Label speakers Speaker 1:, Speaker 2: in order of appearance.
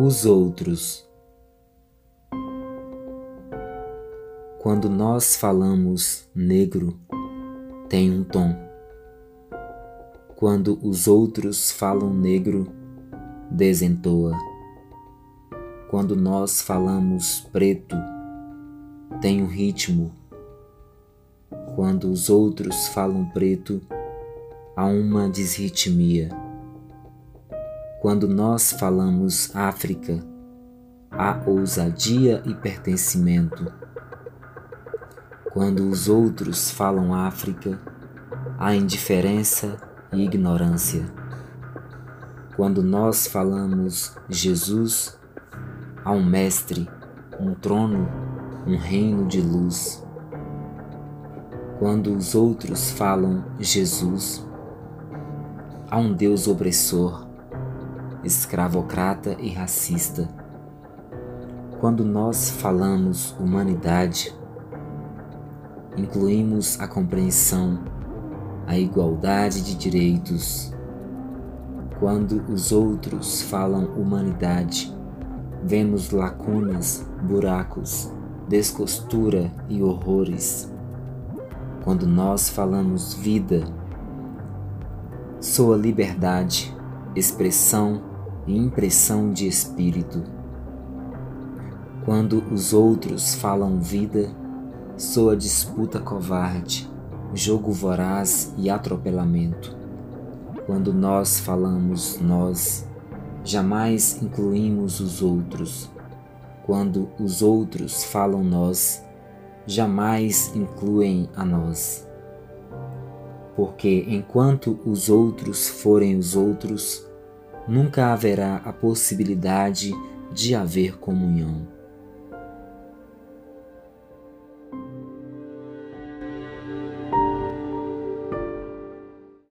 Speaker 1: Os outros. Quando nós falamos negro, tem um tom. Quando os outros falam negro, desentoa. Quando nós falamos preto, tem um ritmo. Quando os outros falam preto, há uma desritmia. Quando nós falamos África, há ousadia e pertencimento. Quando os outros falam África, há indiferença e ignorância. Quando nós falamos Jesus, há um Mestre, um trono, um reino de luz. Quando os outros falam Jesus, há um Deus opressor, escravocrata e racista. Quando nós falamos humanidade, incluímos a compreensão, a igualdade de direitos. Quando os outros falam humanidade, vemos lacunas, buracos, descostura e horrores. Quando nós falamos vida, soa liberdade, expressão e impressão de espírito. Quando os outros falam vida, soa disputa covarde, jogo voraz e atropelamento. Quando nós falamos nós, jamais incluímos os outros. Quando os outros falam nós, jamais incluem a nós. Porque enquanto os outros forem os outros, nunca haverá a possibilidade de haver comunhão.